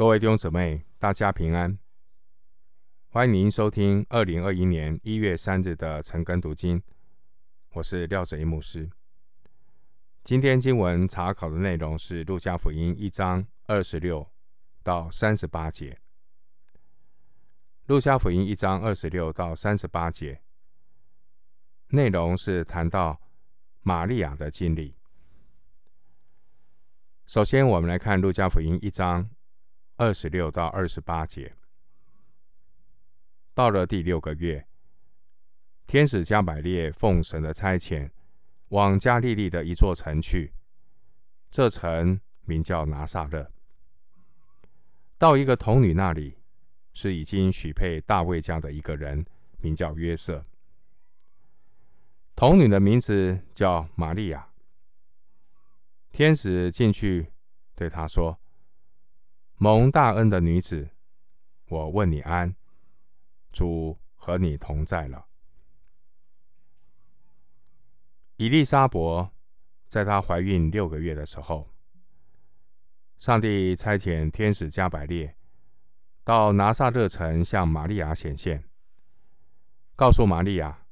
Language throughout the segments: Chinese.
各位弟兄姊妹，大家平安！欢迎您收听二零二一年一月三日的晨更读经，我是廖哲一牧师。今天经文查考的内容是《路加福音》一章二十六到三十八节，《路加福音》一章二十六到三十八节内容是谈到玛利亚的经历。首先，我们来看《路加福音》一章。二十六到二十八节，到了第六个月，天使加百列奉神的差遣，往加利利的一座城去。这城名叫拿撒勒。到一个童女那里，是已经许配大卫家的一个人，名叫约瑟。童女的名字叫玛利亚。天使进去对她说。蒙大恩的女子，我问你安，主和你同在了。以利沙伯在她怀孕六个月的时候，上帝差遣天使加百列到拿撒勒城向玛利亚显现，告诉玛利亚，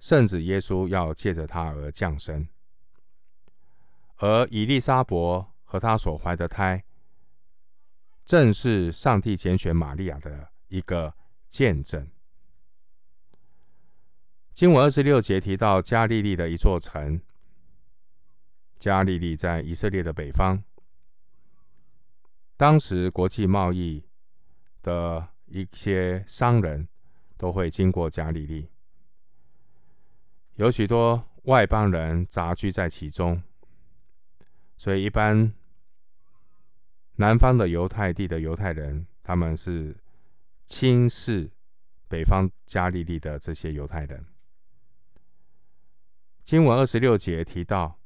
圣子耶稣要借着她而降生，而以利沙伯和她所怀的胎。正是上帝拣选玛利亚的一个见证。经文二十六节提到加利利的一座城，加利利在以色列的北方。当时国际贸易的一些商人都会经过加利利，有许多外邦人杂居在其中，所以一般。南方的犹太地的犹太人，他们是轻视北方加利利的这些犹太人。经文二十六节提到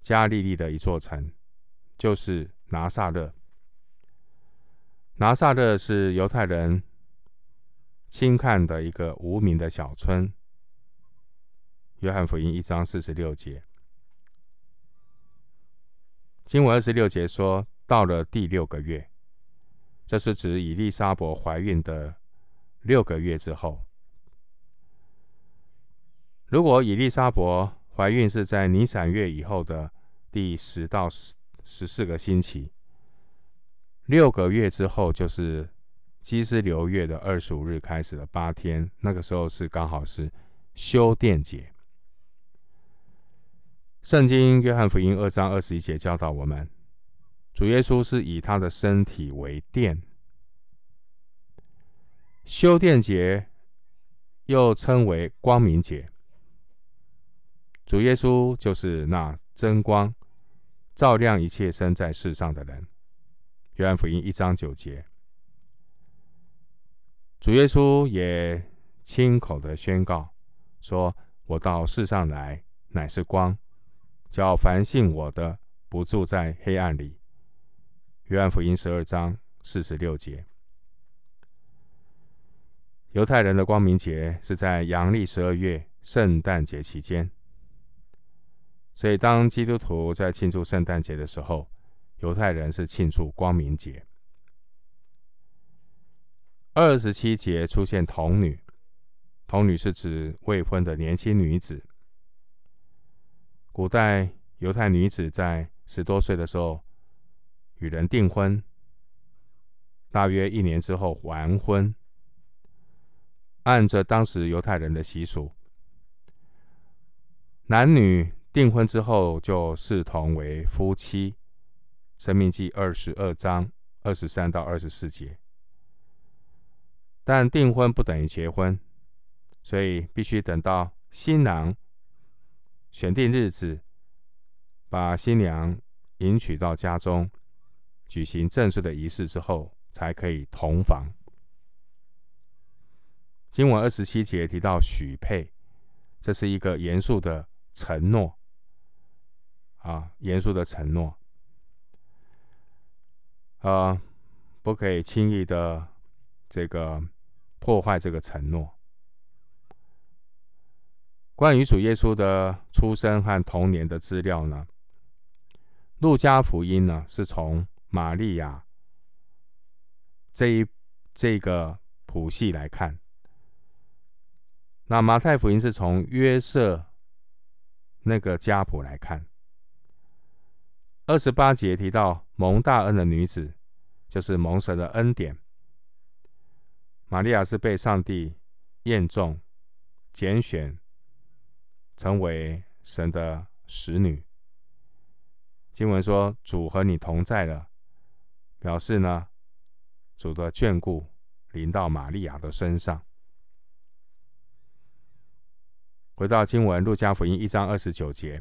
加利利的一座城，就是拿撒勒。拿撒勒是犹太人轻看的一个无名的小村。约翰福音一章四十六节，经文二十六节说。到了第六个月，这是指以利沙伯怀孕的六个月之后。如果以利沙伯怀孕是在尼散月以后的第十到十十四个星期，六个月之后就是基斯流月的二十五日开始的八天，那个时候是刚好是修殿节。圣经约翰福音二章二十一节教导我们。主耶稣是以他的身体为殿，修殿节又称为光明节。主耶稣就是那真光，照亮一切生在世上的人。约翰福音一章九节，主耶稣也亲口的宣告说：“我到世上来，乃是光，叫凡信我的，不住在黑暗里。”约翰福音十二章四十六节，犹太人的光明节是在阳历十二月圣诞节期间，所以当基督徒在庆祝圣诞节的时候，犹太人是庆祝光明节。二十七节出现童女，童女是指未婚的年轻女子。古代犹太女子在十多岁的时候。与人订婚，大约一年之后完婚。按着当时犹太人的习俗，男女订婚之后就视同为夫妻。生命记二十二章二十三到二十四节。但订婚不等于结婚，所以必须等到新郎选定日子，把新娘迎娶到家中。举行正式的仪式之后，才可以同房。经文二十七节提到许配，这是一个严肃的承诺啊，严肃的承诺啊，不可以轻易的这个破坏这个承诺。关于主耶稣的出生和童年的资料呢，路加福音呢是从玛利亚这一这个谱系来看，那马太福音是从约瑟那个家谱来看。二十八节提到蒙大恩的女子，就是蒙神的恩典。玛利亚是被上帝验中、拣选，成为神的使女。经文说：“主和你同在了”，表示呢，主的眷顾临到玛利亚的身上。回到经文，路加福音一章二十九节。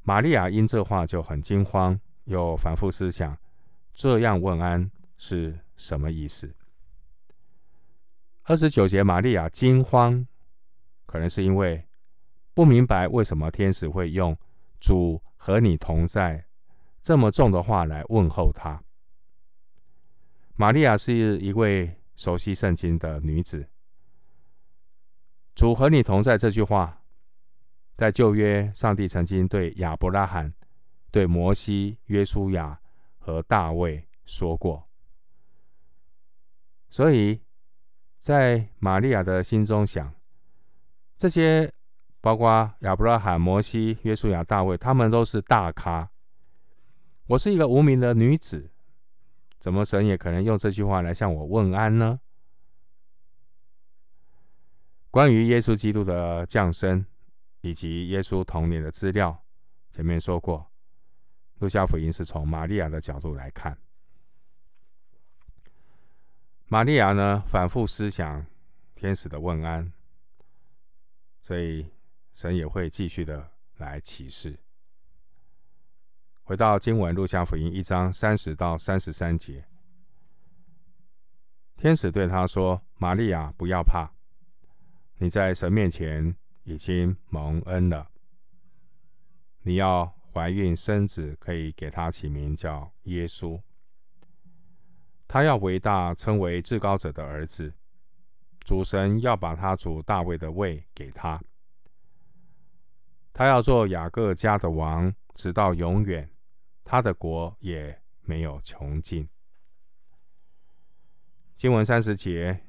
玛利亚因这话就很惊慌，又反复思想，这样问安是什么意思？二十九节，玛利亚惊慌，可能是因为不明白为什么天使会用“主和你同在”这么重的话来问候他。玛利亚是一位熟悉圣经的女子，“主和你同在”这句话。在旧约，上帝曾经对亚伯拉罕、对摩西、约书亚和大卫说过，所以在玛利亚的心中想，这些包括亚伯拉罕、摩西、约书亚、大卫，他们都是大咖。我是一个无名的女子，怎么神也可能用这句话来向我问安呢？关于耶稣基督的降生。以及耶稣童年的资料，前面说过，路加福音是从玛利亚的角度来看。玛利亚呢，反复思想天使的问安，所以神也会继续的来启示。回到经文，路加福音一章三十到三十三节，天使对他说：“玛利亚，不要怕，你在神面前。”已经蒙恩了。你要怀孕生子，可以给他起名叫耶稣。他要为大，称为至高者的儿子。主神要把他主大卫的位给他。他要做雅各家的王，直到永远。他的国也没有穷尽。经文三十节，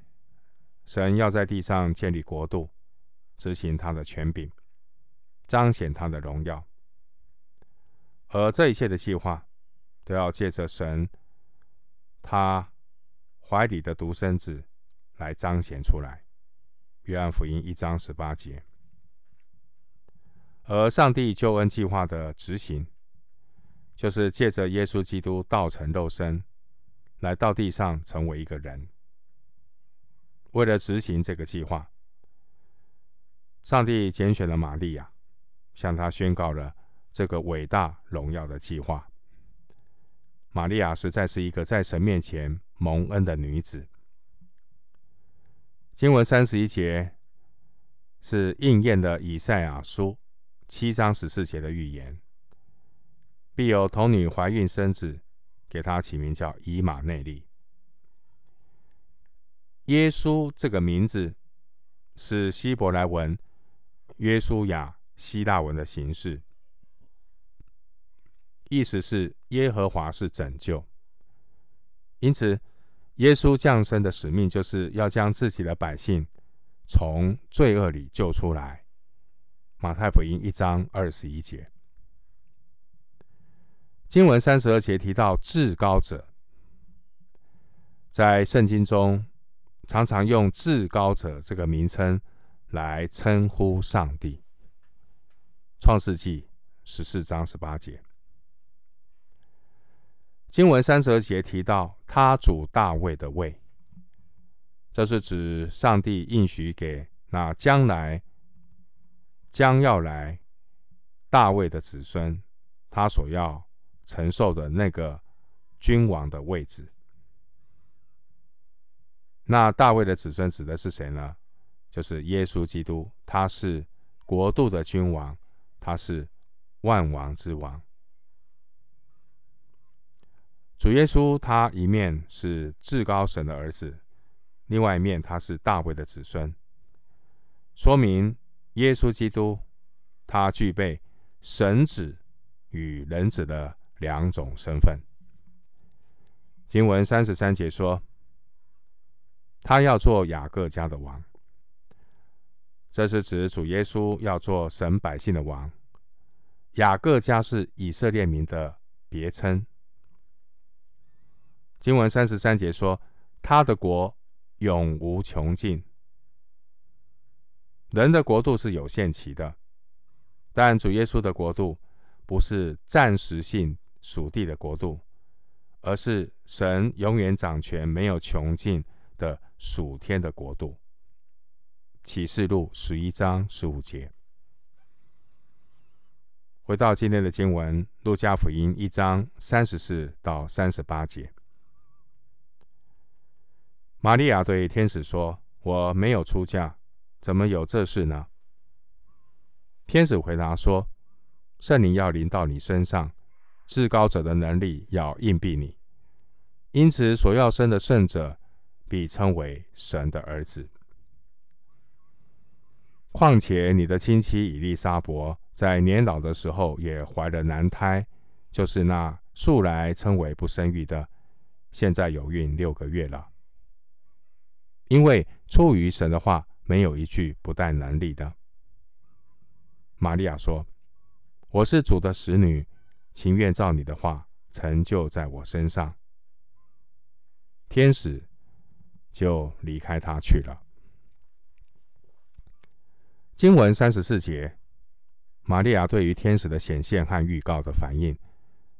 神要在地上建立国度。执行他的权柄，彰显他的荣耀，而这一切的计划，都要借着神他怀里的独生子来彰显出来。约翰福音一章十八节，而上帝救恩计划的执行，就是借着耶稣基督道成肉身，来到地上成为一个人，为了执行这个计划。上帝拣选了玛利亚，向她宣告了这个伟大荣耀的计划。玛利亚实在是一个在神面前蒙恩的女子。经文三十一节是应验了以赛亚书七章十四节的预言：必有童女怀孕生子，给他起名叫以马内利。耶稣这个名字是希伯来文。约书亚希腊文的形式，意思是耶和华是拯救。因此，耶稣降生的使命就是要将自己的百姓从罪恶里救出来。马太福音一章二十一节，经文三十二节提到至高者，在圣经中常常用至高者这个名称。来称呼上帝，《创世纪》十四章十八节，经文三十二节提到他主大卫的位，这是指上帝应许给那将来将要来大卫的子孙，他所要承受的那个君王的位置。那大卫的子孙指的是谁呢？就是耶稣基督，他是国度的君王，他是万王之王。主耶稣他一面是至高神的儿子，另外一面他是大卫的子孙，说明耶稣基督他具备神子与人子的两种身份。经文三十三节说，他要做雅各家的王。这是指主耶稣要做神百姓的王。雅各家是以色列民的别称。经文三十三节说，他的国永无穷尽。人的国度是有限期的，但主耶稣的国度不是暂时性属地的国度，而是神永远掌权、没有穷尽的属天的国度。启示录十一章十五节。回到今天的经文，路加福音一章三十四到三十八节。玛利亚对天使说：“我没有出嫁。”怎么有这事呢？天使回答说：“圣灵要临到你身上，至高者的能力要应庇你，因此所要生的圣者必称为神的儿子。况且你的亲戚以利沙伯在年老的时候也怀了男胎，就是那素来称为不生育的，现在有孕六个月了，因为出于神的话。”没有一句不带能力的。玛利亚说：“我是主的使女，情愿照你的话成就在我身上。”天使就离开他去了。经文三十四节，玛利亚对于天使的显现和预告的反应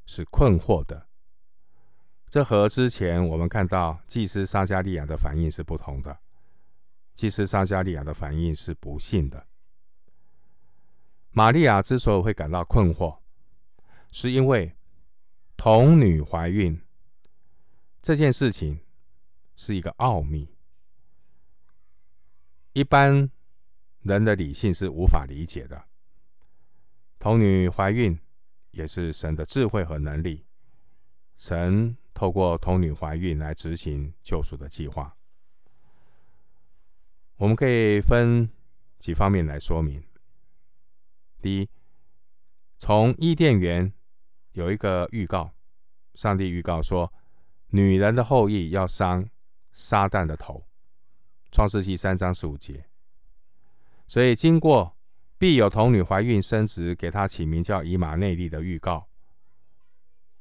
是困惑的。这和之前我们看到祭司撒迦利亚的反应是不同的。祭司撒迦利亚的反应是不信的。玛利亚之所以会感到困惑，是因为童女怀孕这件事情是一个奥秘，一般人的理性是无法理解的。童女怀孕也是神的智慧和能力，神透过童女怀孕来执行救赎的计划。我们可以分几方面来说明。第一，从伊甸园有一个预告，上帝预告说，女人的后裔要伤撒旦的头，创世记三章十五节。所以，经过必有童女怀孕生殖，给她起名叫以马内利的预告，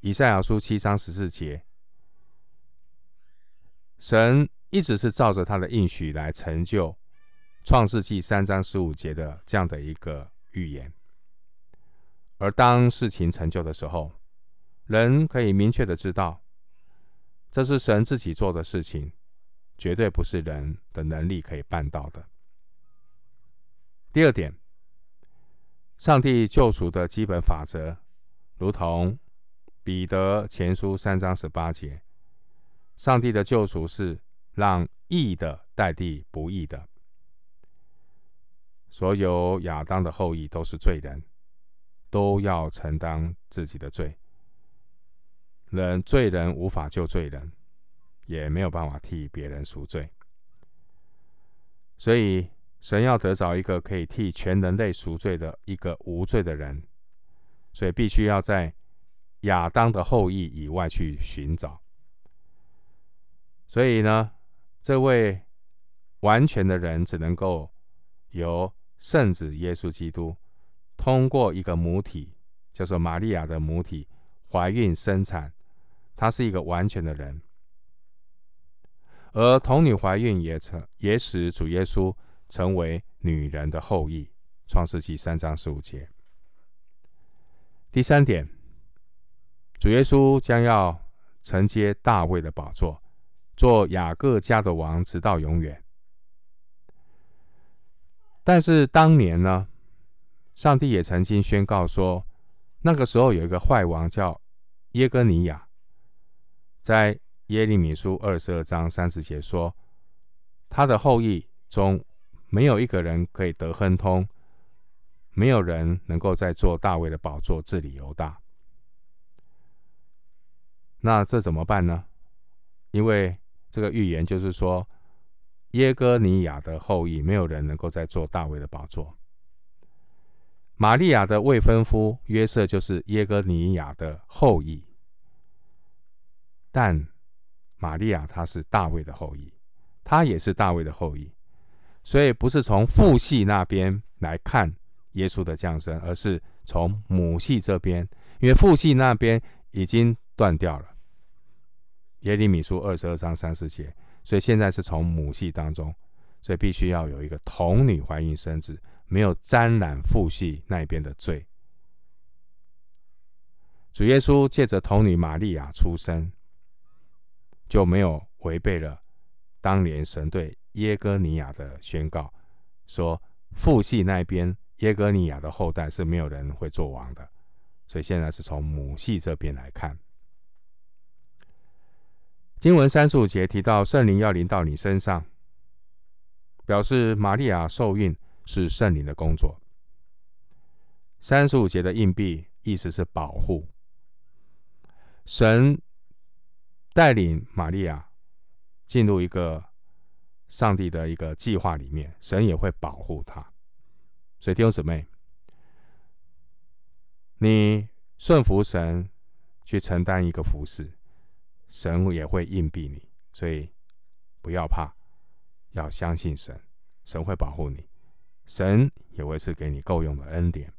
以赛亚书七章十四节，神。一直是照着他的应许来成就创世纪三章十五节的这样的一个预言，而当事情成就的时候，人可以明确的知道，这是神自己做的事情，绝对不是人的能力可以办到的。第二点，上帝救赎的基本法则，如同彼得前书三章十八节，上帝的救赎是。让义的代替不义的，所有亚当的后裔都是罪人，都要承担自己的罪。人罪人无法救罪人，也没有办法替别人赎罪。所以神要得找一个可以替全人类赎罪的一个无罪的人，所以必须要在亚当的后裔以外去寻找。所以呢，这位完全的人只能够由圣子耶稣基督通过一个母体，叫做玛利亚的母体怀孕生产，他是一个完全的人。而童女怀孕也成也使主耶稣成为女人的后裔。创世记三章十五节。第三点，主耶稣将要承接大卫的宝座。做雅各家的王，直到永远。但是当年呢，上帝也曾经宣告说，那个时候有一个坏王叫耶哥尼雅，在耶利米书二十二章三十节说，他的后裔中没有一个人可以得亨通，没有人能够在做大卫的宝座治理犹大。那这怎么办呢？因为这个预言就是说，耶哥尼雅的后裔没有人能够再做大卫的宝座。玛利亚的未婚夫约瑟就是耶哥尼雅的后裔，但玛利亚她是大卫的后裔，她也是大卫的后裔，所以不是从父系那边来看耶稣的降生，而是从母系这边，因为父系那边已经断掉了。耶利米书二十二章三十节，所以现在是从母系当中，所以必须要有一个童女怀孕生子，没有沾染父系那边的罪。主耶稣借着童女玛利亚出生，就没有违背了当年神对耶哥尼亚的宣告，说父系那边耶哥尼亚的后代是没有人会做王的。所以现在是从母系这边来看，经文三十五节提到圣灵要临到你身上，表示玛利亚受孕是圣灵的工作。三十五节的硬币意思是保护。神带领玛利亚进入一个上帝的一个计划里面，神也会保护她。所以弟兄姊妹，你顺服神去承担一个服饰，神也会硬币你。所以不要怕，要相信神，神会保护你，神也会赐给你够用的恩典。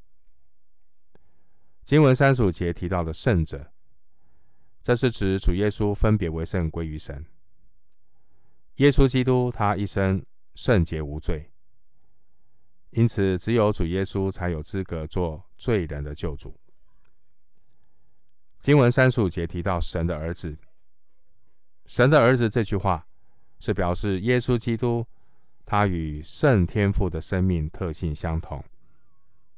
经文三十五节提到的圣者。这是指主耶稣分别为圣归于神。耶稣基督他一生圣洁无罪，因此只有主耶稣才有资格做罪人的救主。经文三十五节提到神的儿子，神的儿子这句话是表示耶稣基督他与圣天父的生命特性相同。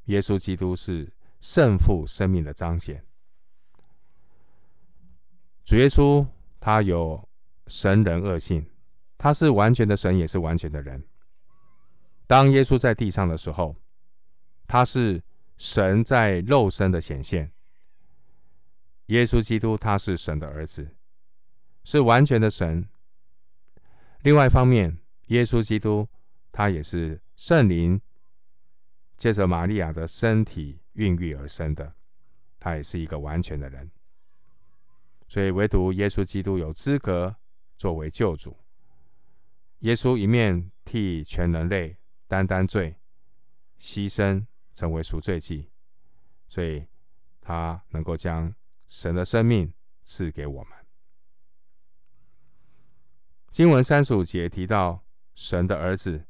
耶稣基督是圣父生命的彰显。主耶稣他有神人二性，他是完全的神，也是完全的人。当耶稣在地上的时候，他是神在肉身的显现。耶稣基督他是神的儿子，是完全的神。另外一方面，耶稣基督他也是圣灵借着玛利亚的身体孕育而生的，他也是一个完全的人。所以，唯独耶稣基督有资格作为救主。耶稣一面替全人类担当罪，牺牲成为赎罪祭，所以他能够将神的生命赐给我们。经文三十五节提到神的儿子，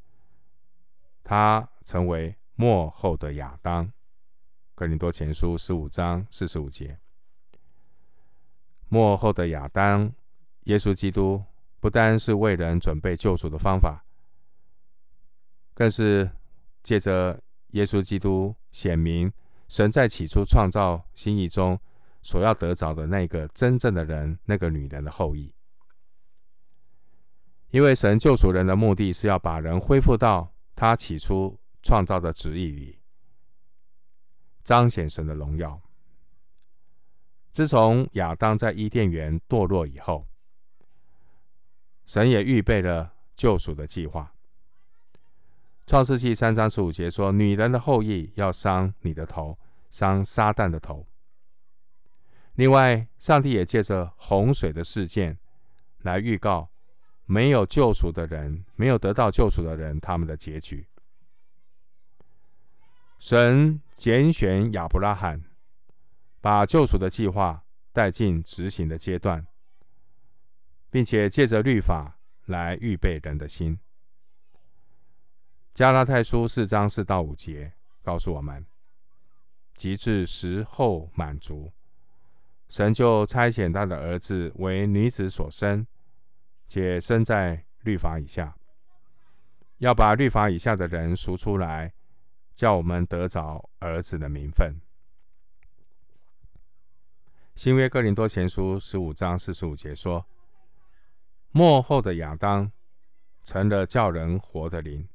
他成为末后的亚当。哥林多前书十五章四十五节。末后的亚当，耶稣基督不单是为人准备救赎的方法，更是借着耶稣基督显明神在起初创造心意中所要得着的那个真正的人，那个女人的后裔。因为神救赎人的目的是要把人恢复到他起初创造的旨意里，彰显神的荣耀。自从亚当在伊甸园堕落以后，神也预备了救赎的计划。创世纪三章十五节说：“女人的后裔要伤你的头，伤撒旦的头。”另外，上帝也借着洪水的事件来预告没有救赎的人、没有得到救赎的人他们的结局。神拣选亚伯拉罕。把救赎的计划带进执行的阶段，并且借着律法来预备人的心。加拉太书四章四到五节告诉我们：及至时候满足，神就差遣他的儿子为女子所生，且生在律法以下，要把律法以下的人赎出来，叫我们得着儿子的名分。新约哥林多前书十五章四十五节说：“末后的亚当成了叫人活的灵。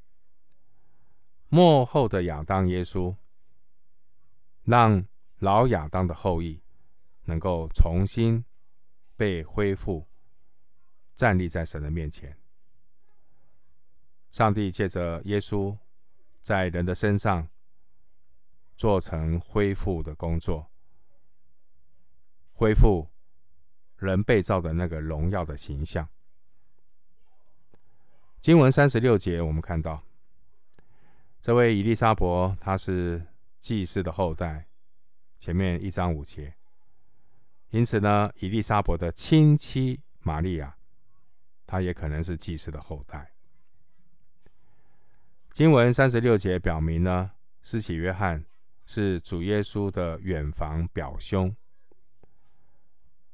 末后的亚当耶稣，让老亚当的后裔能够重新被恢复，站立在神的面前。上帝借着耶稣在人的身上做成恢复的工作。”恢复人被造的那个荣耀的形象。经文三十六节，我们看到这位伊丽莎伯，他是祭司的后代。前面一章五节，因此呢，伊丽莎伯的亲戚玛利亚，他也可能是祭司的后代。经文三十六节表明呢，施洗约翰是主耶稣的远房表兄。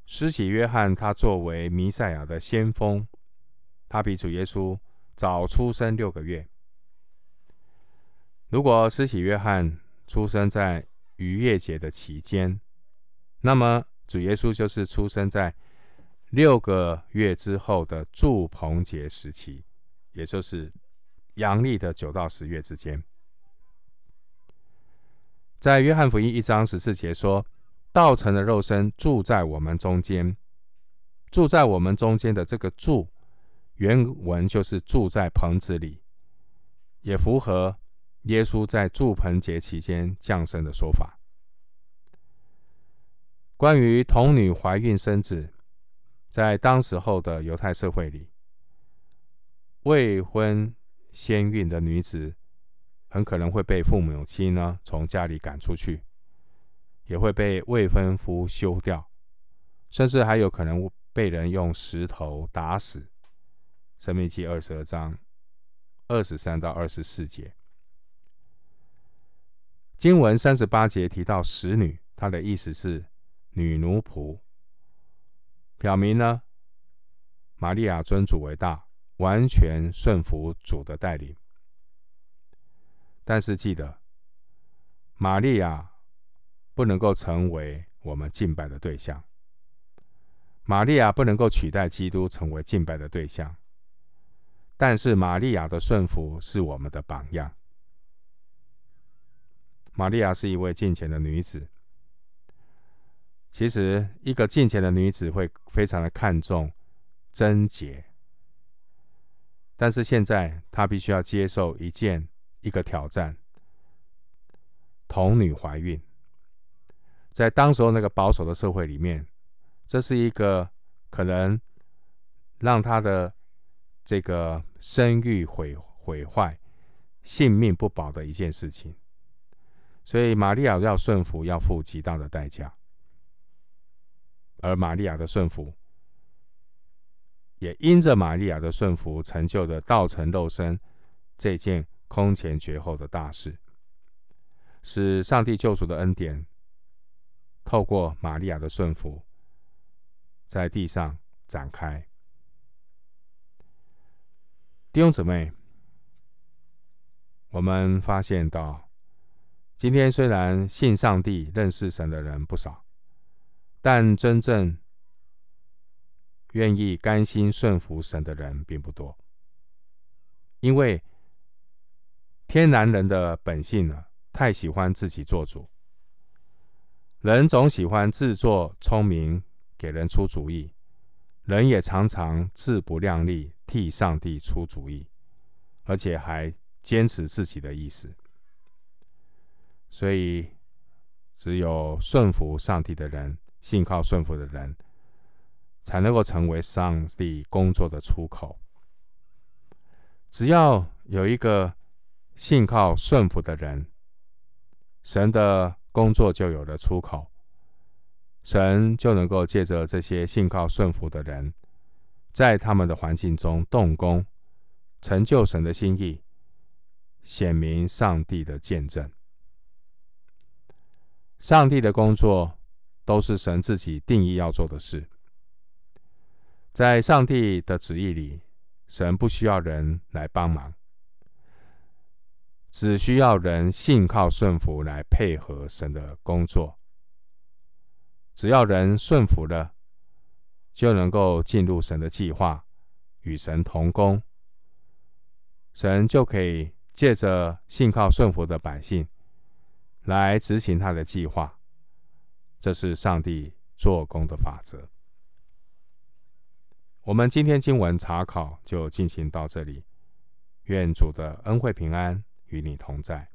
施洗约翰他作为弥赛亚的先锋，他比主耶稣。早出生六个月。如果施洗约翰出生在逾越节的期间，那么主耶稣就是出生在六个月之后的祝棚节时期，也就是阳历的九到十月之间。在约翰福音一章十四节说：“道成的肉身，住在我们中间。住在我们中间的这个住。”原文就是住在棚子里，也符合耶稣在祝棚节期间降生的说法。关于童女怀孕生子，在当时候的犹太社会里，未婚先孕的女子很可能会被父母亲呢从家里赶出去，也会被未婚夫休掉，甚至还有可能被人用石头打死。申命记二十二章二十三到二十四节，经文三十八节提到使女，她的意思是女奴仆，表明呢，玛利亚尊主为大，完全顺服主的带领。但是记得，玛利亚不能够成为我们敬拜的对象，玛利亚不能够取代基督成为敬拜的对象。但是玛利亚的顺服是我们的榜样。玛利亚是一位敬虔的女子。其实，一个敬虔的女子会非常的看重贞洁。但是现在，她必须要接受一件一个挑战：童女怀孕。在当时候那个保守的社会里面，这是一个可能让她的。这个声誉毁毁坏、性命不保的一件事情，所以玛利亚要顺服，要付极大的代价。而玛利亚的顺服，也因着玛利亚的顺服，成就了道成肉身这件空前绝后的大事，使上帝救赎的恩典透过玛利亚的顺服，在地上展开。弟兄姊妹，我们发现到，今天虽然信上帝、认识神的人不少，但真正愿意甘心顺服神的人并不多。因为天然人的本性呢，太喜欢自己做主，人总喜欢自作聪明，给人出主意，人也常常自不量力。替上帝出主意，而且还坚持自己的意思，所以只有顺服上帝的人，信靠顺服的人，才能够成为上帝工作的出口。只要有一个信靠顺服的人，神的工作就有了出口，神就能够借着这些信靠顺服的人。在他们的环境中动工，成就神的心意，显明上帝的见证。上帝的工作都是神自己定义要做的事。在上帝的旨意里，神不需要人来帮忙，只需要人信靠顺服来配合神的工作。只要人顺服了。就能够进入神的计划，与神同工。神就可以借着信靠顺服的百姓来执行他的计划。这是上帝做工的法则。我们今天经文查考就进行到这里。愿主的恩惠平安与你同在。